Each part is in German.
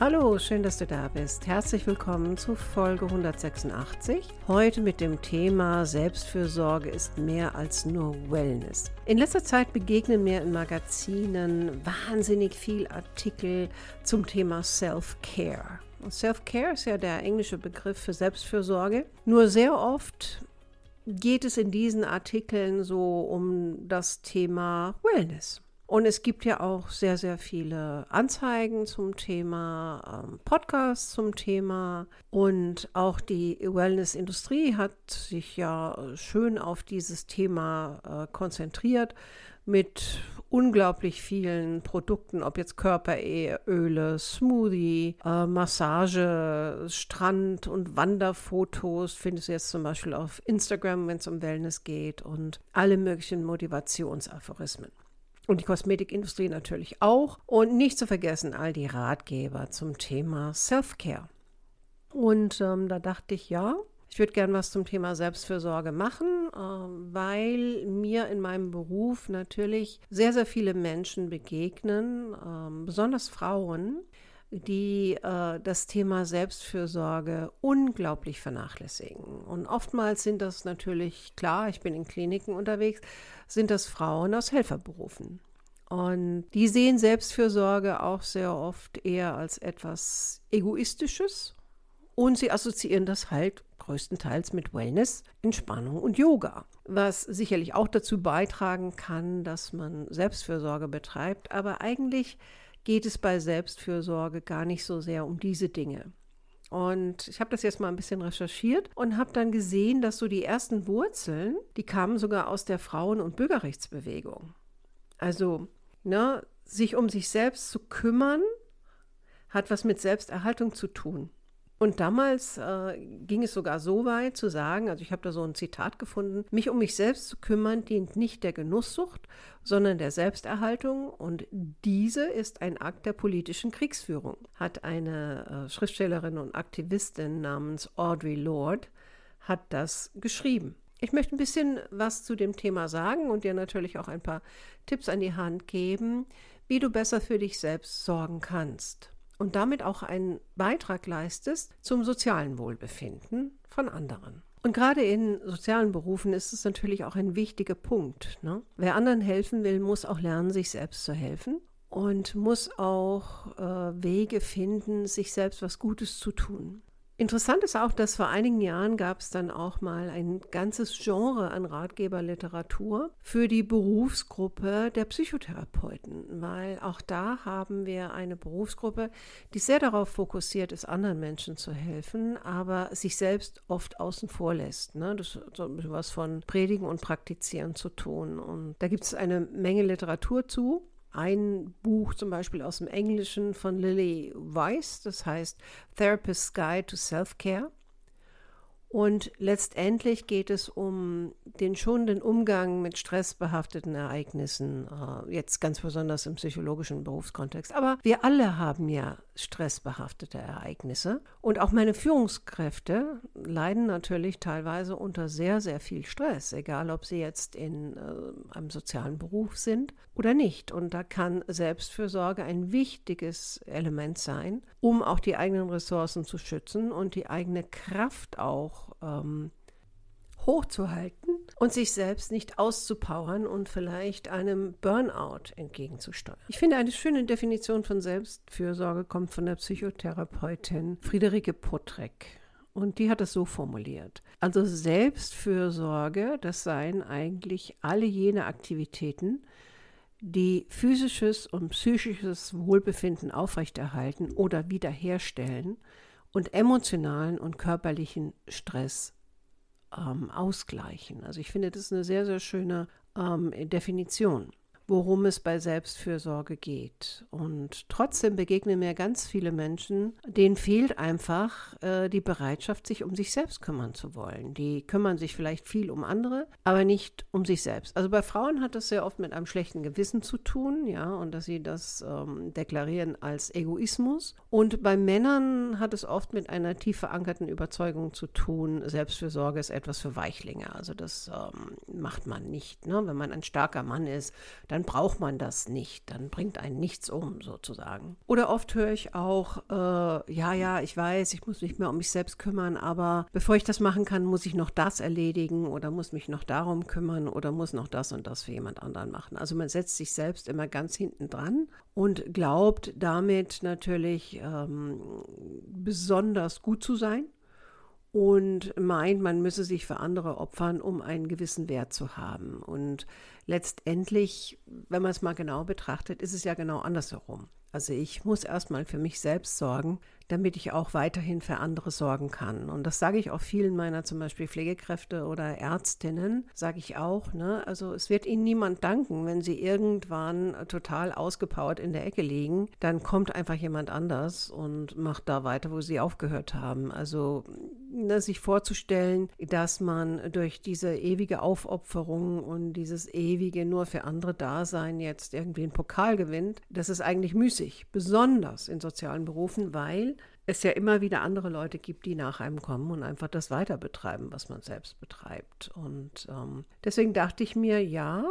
Hallo, schön, dass du da bist. Herzlich willkommen zu Folge 186. Heute mit dem Thema Selbstfürsorge ist mehr als nur Wellness. In letzter Zeit begegnen mir in Magazinen wahnsinnig viel Artikel zum Thema Self-Care. Self-Care ist ja der englische Begriff für Selbstfürsorge. Nur sehr oft geht es in diesen Artikeln so um das Thema Wellness. Und es gibt ja auch sehr, sehr viele Anzeigen zum Thema, ähm, Podcasts zum Thema. Und auch die Wellness-Industrie hat sich ja schön auf dieses Thema äh, konzentriert mit unglaublich vielen Produkten, ob jetzt Körperöle, Smoothie, äh, Massage, Strand- und Wanderfotos, findest du jetzt zum Beispiel auf Instagram, wenn es um Wellness geht und alle möglichen Motivationsaphorismen. Und die Kosmetikindustrie natürlich auch. Und nicht zu vergessen all die Ratgeber zum Thema Self-Care. Und ähm, da dachte ich, ja, ich würde gern was zum Thema Selbstfürsorge machen, äh, weil mir in meinem Beruf natürlich sehr, sehr viele Menschen begegnen, äh, besonders Frauen, die äh, das Thema Selbstfürsorge unglaublich vernachlässigen. Und oftmals sind das natürlich, klar, ich bin in Kliniken unterwegs, sind das Frauen aus Helferberufen. Und die sehen Selbstfürsorge auch sehr oft eher als etwas Egoistisches und sie assoziieren das halt größtenteils mit Wellness, Entspannung und Yoga, was sicherlich auch dazu beitragen kann, dass man Selbstfürsorge betreibt, aber eigentlich geht es bei Selbstfürsorge gar nicht so sehr um diese Dinge. Und ich habe das jetzt mal ein bisschen recherchiert und habe dann gesehen, dass so die ersten Wurzeln, die kamen sogar aus der Frauen- und Bürgerrechtsbewegung. Also, ne, sich um sich selbst zu kümmern, hat was mit Selbsterhaltung zu tun. Und damals äh, ging es sogar so weit zu sagen, also ich habe da so ein Zitat gefunden, mich um mich selbst zu kümmern dient nicht der Genusssucht, sondern der Selbsterhaltung und diese ist ein Akt der politischen Kriegsführung, hat eine äh, Schriftstellerin und Aktivistin namens Audre Lorde, hat das geschrieben. Ich möchte ein bisschen was zu dem Thema sagen und dir natürlich auch ein paar Tipps an die Hand geben, wie du besser für dich selbst sorgen kannst und damit auch einen Beitrag leistest zum sozialen Wohlbefinden von anderen. Und gerade in sozialen Berufen ist es natürlich auch ein wichtiger Punkt. Ne? Wer anderen helfen will, muss auch lernen, sich selbst zu helfen und muss auch äh, Wege finden, sich selbst was Gutes zu tun. Interessant ist auch, dass vor einigen Jahren gab es dann auch mal ein ganzes Genre an Ratgeberliteratur für die Berufsgruppe der Psychotherapeuten, weil auch da haben wir eine Berufsgruppe, die sehr darauf fokussiert ist, anderen Menschen zu helfen, aber sich selbst oft außen vor lässt. Ne? Das hat so was von Predigen und Praktizieren zu tun. Und da gibt es eine Menge Literatur zu ein Buch zum Beispiel aus dem Englischen von Lily Weiss, das heißt Therapist's Guide to Self-Care. Und letztendlich geht es um den schonenden Umgang mit stressbehafteten Ereignissen, äh, jetzt ganz besonders im psychologischen Berufskontext. Aber wir alle haben ja stressbehaftete Ereignisse. Und auch meine Führungskräfte leiden natürlich teilweise unter sehr, sehr viel Stress, egal ob sie jetzt in äh, einem sozialen Beruf sind oder nicht. Und da kann Selbstfürsorge ein wichtiges Element sein, um auch die eigenen Ressourcen zu schützen und die eigene Kraft auch ähm, hochzuhalten und sich selbst nicht auszupowern und vielleicht einem Burnout entgegenzusteuern. Ich finde, eine schöne Definition von Selbstfürsorge kommt von der Psychotherapeutin Friederike Potrek. Und die hat es so formuliert. Also Selbstfürsorge, das seien eigentlich alle jene Aktivitäten, die physisches und psychisches Wohlbefinden aufrechterhalten oder wiederherstellen und emotionalen und körperlichen Stress ähm, ausgleichen. Also ich finde, das ist eine sehr, sehr schöne ähm, Definition. Worum es bei Selbstfürsorge geht. Und trotzdem begegnen mir ganz viele Menschen, denen fehlt einfach äh, die Bereitschaft, sich um sich selbst kümmern zu wollen. Die kümmern sich vielleicht viel um andere, aber nicht um sich selbst. Also bei Frauen hat das sehr oft mit einem schlechten Gewissen zu tun, ja, und dass sie das ähm, deklarieren als Egoismus. Und bei Männern hat es oft mit einer tief verankerten Überzeugung zu tun, Selbstfürsorge ist etwas für Weichlinge. Also das ähm, macht man nicht. Ne? Wenn man ein starker Mann ist, dann braucht man das nicht. Dann bringt einen nichts um, sozusagen. Oder oft höre ich auch, äh, ja, ja, ich weiß, ich muss mich mehr um mich selbst kümmern, aber bevor ich das machen kann, muss ich noch das erledigen oder muss mich noch darum kümmern oder muss noch das und das für jemand anderen machen. Also man setzt sich selbst immer ganz hinten dran und glaubt damit natürlich ähm, besonders gut zu sein und meint, man müsse sich für andere opfern, um einen gewissen Wert zu haben. Und letztendlich, wenn man es mal genau betrachtet, ist es ja genau andersherum. Also ich muss erstmal für mich selbst sorgen, damit ich auch weiterhin für andere sorgen kann. Und das sage ich auch vielen meiner zum Beispiel Pflegekräfte oder Ärztinnen, sage ich auch. Ne? Also es wird ihnen niemand danken, wenn sie irgendwann total ausgepowert in der Ecke liegen. Dann kommt einfach jemand anders und macht da weiter, wo sie aufgehört haben. Also sich vorzustellen, dass man durch diese ewige Aufopferung und dieses ewige nur für andere Dasein jetzt irgendwie einen Pokal gewinnt, das ist eigentlich müßig besonders in sozialen Berufen, weil es ja immer wieder andere Leute gibt, die nach einem kommen und einfach das weiter betreiben, was man selbst betreibt. Und ähm, deswegen dachte ich mir, ja,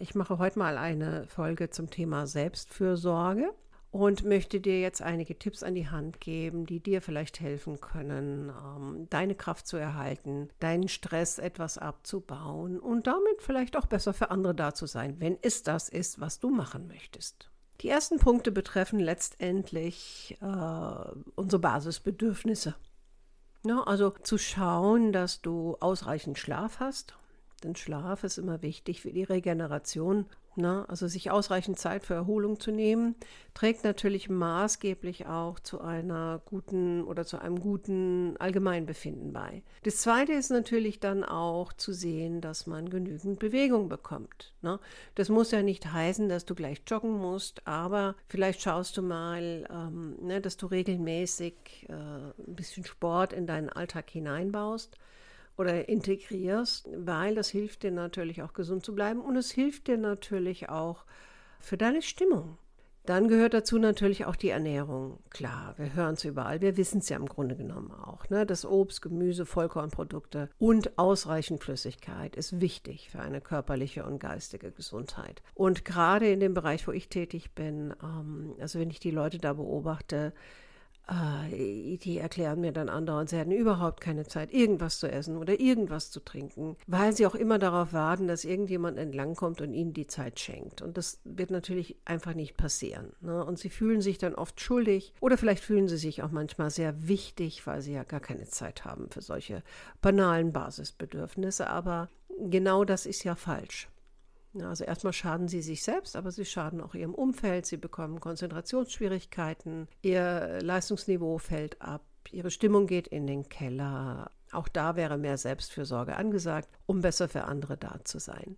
ich mache heute mal eine Folge zum Thema Selbstfürsorge und möchte dir jetzt einige Tipps an die Hand geben, die dir vielleicht helfen können, ähm, deine Kraft zu erhalten, deinen Stress etwas abzubauen und damit vielleicht auch besser für andere da zu sein, wenn es das ist, was du machen möchtest. Die ersten Punkte betreffen letztendlich äh, unsere Basisbedürfnisse. Ja, also zu schauen, dass du ausreichend Schlaf hast. Denn Schlaf ist immer wichtig für die Regeneration Ne? Also sich ausreichend Zeit für Erholung zu nehmen, trägt natürlich maßgeblich auch zu einer guten oder zu einem guten Allgemeinbefinden bei. Das Zweite ist natürlich dann auch zu sehen, dass man genügend Bewegung bekommt. Ne? Das muss ja nicht heißen, dass du gleich joggen musst, aber vielleicht schaust du mal, ähm, ne, dass du regelmäßig äh, ein bisschen Sport in deinen Alltag hineinbaust oder integrierst, weil das hilft dir natürlich auch gesund zu bleiben und es hilft dir natürlich auch für deine Stimmung. Dann gehört dazu natürlich auch die Ernährung. Klar, wir hören es überall, wir wissen es ja im Grunde genommen auch. Ne? Das Obst, Gemüse, Vollkornprodukte und ausreichend Flüssigkeit ist wichtig für eine körperliche und geistige Gesundheit. Und gerade in dem Bereich, wo ich tätig bin, ähm, also wenn ich die Leute da beobachte, die erklären mir dann andauernd, sie hätten überhaupt keine Zeit, irgendwas zu essen oder irgendwas zu trinken, weil sie auch immer darauf warten, dass irgendjemand entlangkommt und ihnen die Zeit schenkt. Und das wird natürlich einfach nicht passieren. Ne? Und sie fühlen sich dann oft schuldig oder vielleicht fühlen sie sich auch manchmal sehr wichtig, weil sie ja gar keine Zeit haben für solche banalen Basisbedürfnisse. Aber genau das ist ja falsch. Also erstmal schaden sie sich selbst, aber sie schaden auch ihrem Umfeld. Sie bekommen Konzentrationsschwierigkeiten, ihr Leistungsniveau fällt ab, ihre Stimmung geht in den Keller. Auch da wäre mehr Selbstfürsorge angesagt, um besser für andere da zu sein.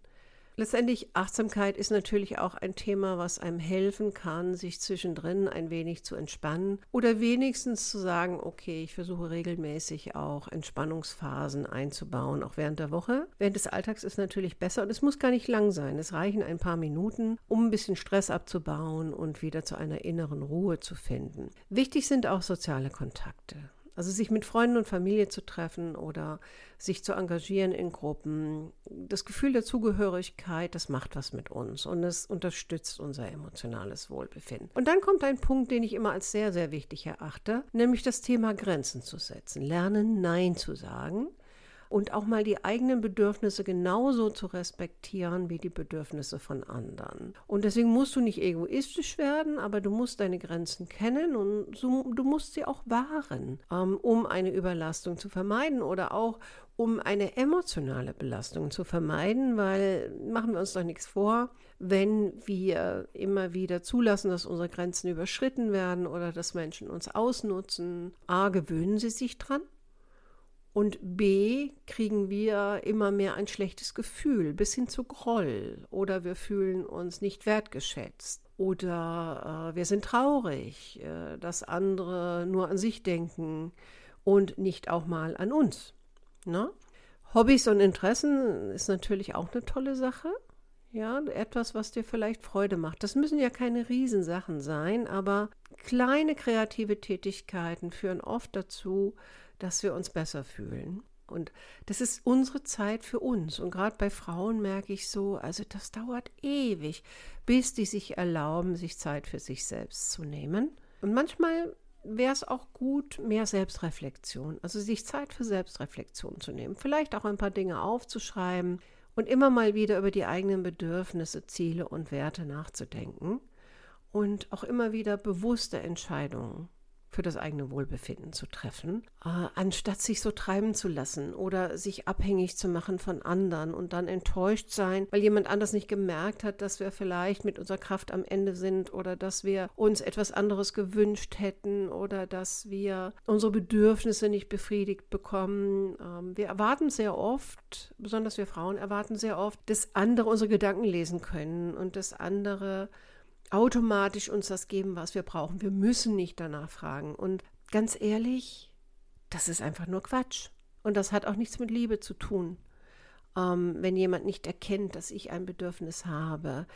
Letztendlich Achtsamkeit ist natürlich auch ein Thema, was einem helfen kann, sich zwischendrin ein wenig zu entspannen oder wenigstens zu sagen, okay, ich versuche regelmäßig auch Entspannungsphasen einzubauen, auch während der Woche. Während des Alltags ist natürlich besser und es muss gar nicht lang sein. Es reichen ein paar Minuten, um ein bisschen Stress abzubauen und wieder zu einer inneren Ruhe zu finden. Wichtig sind auch soziale Kontakte. Also sich mit Freunden und Familie zu treffen oder sich zu engagieren in Gruppen. Das Gefühl der Zugehörigkeit, das macht was mit uns und es unterstützt unser emotionales Wohlbefinden. Und dann kommt ein Punkt, den ich immer als sehr, sehr wichtig erachte, nämlich das Thema Grenzen zu setzen. Lernen, Nein zu sagen und auch mal die eigenen Bedürfnisse genauso zu respektieren wie die Bedürfnisse von anderen. Und deswegen musst du nicht egoistisch werden, aber du musst deine Grenzen kennen und du musst sie auch wahren, ähm, um eine Überlastung zu vermeiden oder auch um eine emotionale Belastung zu vermeiden, weil machen wir uns doch nichts vor, wenn wir immer wieder zulassen, dass unsere Grenzen überschritten werden oder dass Menschen uns ausnutzen, a, gewöhnen sie sich dran Und B, kriegen wir immer mehr ein schlechtes Gefühl bis hin zu Groll oder wir fühlen uns nicht wertgeschätzt oder äh, wir sind traurig, äh, dass andere nur an sich denken und nicht auch mal an uns. Ne? Hobbys und Interessen ist natürlich auch eine tolle Sache. Ja, etwas, was dir vielleicht Freude macht. Das müssen ja keine Riesensachen sein, aber kleine kreative Tätigkeiten führen oft dazu, dass wir uns besser fühlen. Und das ist unsere Zeit für uns. Und gerade bei Frauen merke ich so, also das dauert ewig, bis die sich erlauben, sich Zeit für sich selbst zu nehmen. Und manchmal wäre es auch gut, mehr Selbstreflexion, also sich Zeit für Selbstreflexion zu nehmen. Vielleicht auch ein paar Dinge aufzuschreiben und immer mal wieder über die eigenen Bedürfnisse, Ziele und Werte nachzudenken und auch immer wieder bewusste Entscheidungen für das eigene Wohlbefinden zu treffen, äh, anstatt sich so treiben zu lassen oder sich abhängig zu machen von anderen und dann enttäuscht sein, weil jemand anders nicht gemerkt hat, dass wir vielleicht mit unserer Kraft am Ende sind oder dass wir uns etwas anderes gewünscht hätten oder dass wir unsere Bedürfnisse nicht befriedigt bekommen. Ähm, wir erwarten sehr oft, besonders wir Frauen erwarten sehr oft, dass andere unsere Gedanken lesen können und dass andere automatisch uns das geben, was wir brauchen. Wir müssen nicht danach fragen. Und ganz ehrlich, das ist einfach nur Quatsch. Und das hat auch nichts mit Liebe zu tun. Ähm, wenn jemand nicht erkennt, dass ich ein Bedürfnis habe.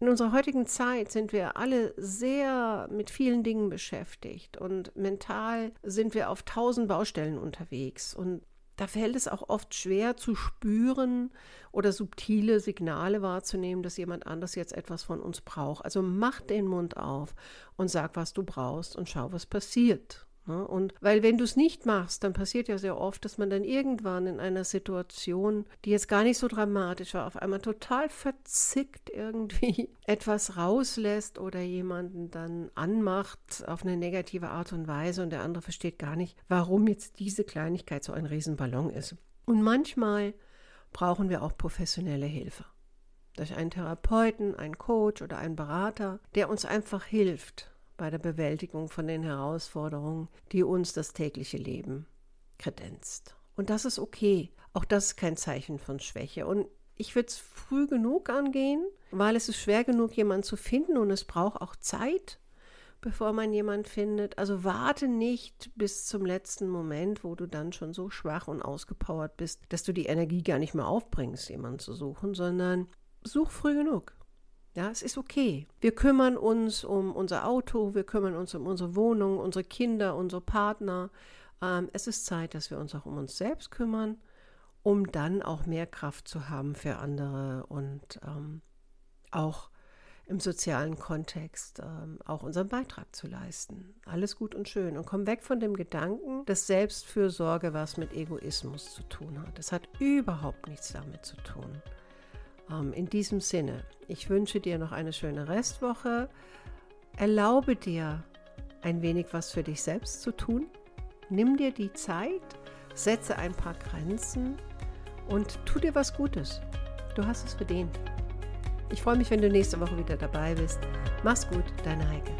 In unserer heutigen Zeit sind wir alle sehr mit vielen Dingen beschäftigt und mental sind wir auf tausend Baustellen unterwegs. Und da fällt es auch oft schwer zu spüren oder subtile Signale wahrzunehmen, dass jemand anders jetzt etwas von uns braucht. Also mach den Mund auf und sag, was du brauchst und schau, was passiert. Ne? Und weil wenn du es nicht machst, dann passiert ja sehr oft, dass man dann irgendwann in einer Situation, die jetzt gar nicht so dramatisch war, auf einmal total verzickt irgendwie etwas rauslässt oder jemanden dann anmacht auf eine negative Art und Weise und der andere versteht gar nicht, warum jetzt diese Kleinigkeit so ein Riesenballon ist. Und manchmal brauchen wir auch professionelle Hilfe durch einen Therapeuten, einen Coach oder einen Berater, der uns einfach hilft, bei der Bewältigung von den Herausforderungen, die uns das tägliche Leben kredenzt. Und das ist okay. Auch das ist kein Zeichen von Schwäche. Und ich würde es früh genug angehen, weil es ist schwer genug, jemanden zu finden und es braucht auch Zeit, bevor man jemanden findet. Also warte nicht bis zum letzten Moment, wo du dann schon so schwach und ausgepowert bist, dass du die Energie gar nicht mehr aufbringst, jemanden zu suchen, sondern such früh genug. Ja, es ist okay. Wir kümmern uns um unser Auto, wir kümmern uns um unsere Wohnung, unsere Kinder, unsere Partner. Ähm, es ist Zeit, dass wir uns auch um uns selbst kümmern, um dann auch mehr Kraft zu haben für andere und ähm, auch im sozialen Kontext ähm, auch unseren Beitrag zu leisten. Alles gut und schön. Und komm weg von dem Gedanken, dass Selbstfürsorge was mit Egoismus zu tun hat. Das hat überhaupt nichts damit zu tun. Ähm, in diesem Sinne, ich wünsche dir noch eine schöne Restwoche. Erlaube dir ein wenig was für dich selbst zu tun. Nimm dir die Zeit, setze ein paar Grenzen und tu dir was Gutes. Du hast es verdient. Ich freue mich, wenn du nächste Woche wieder dabei bist. Mach's gut, deine Heike.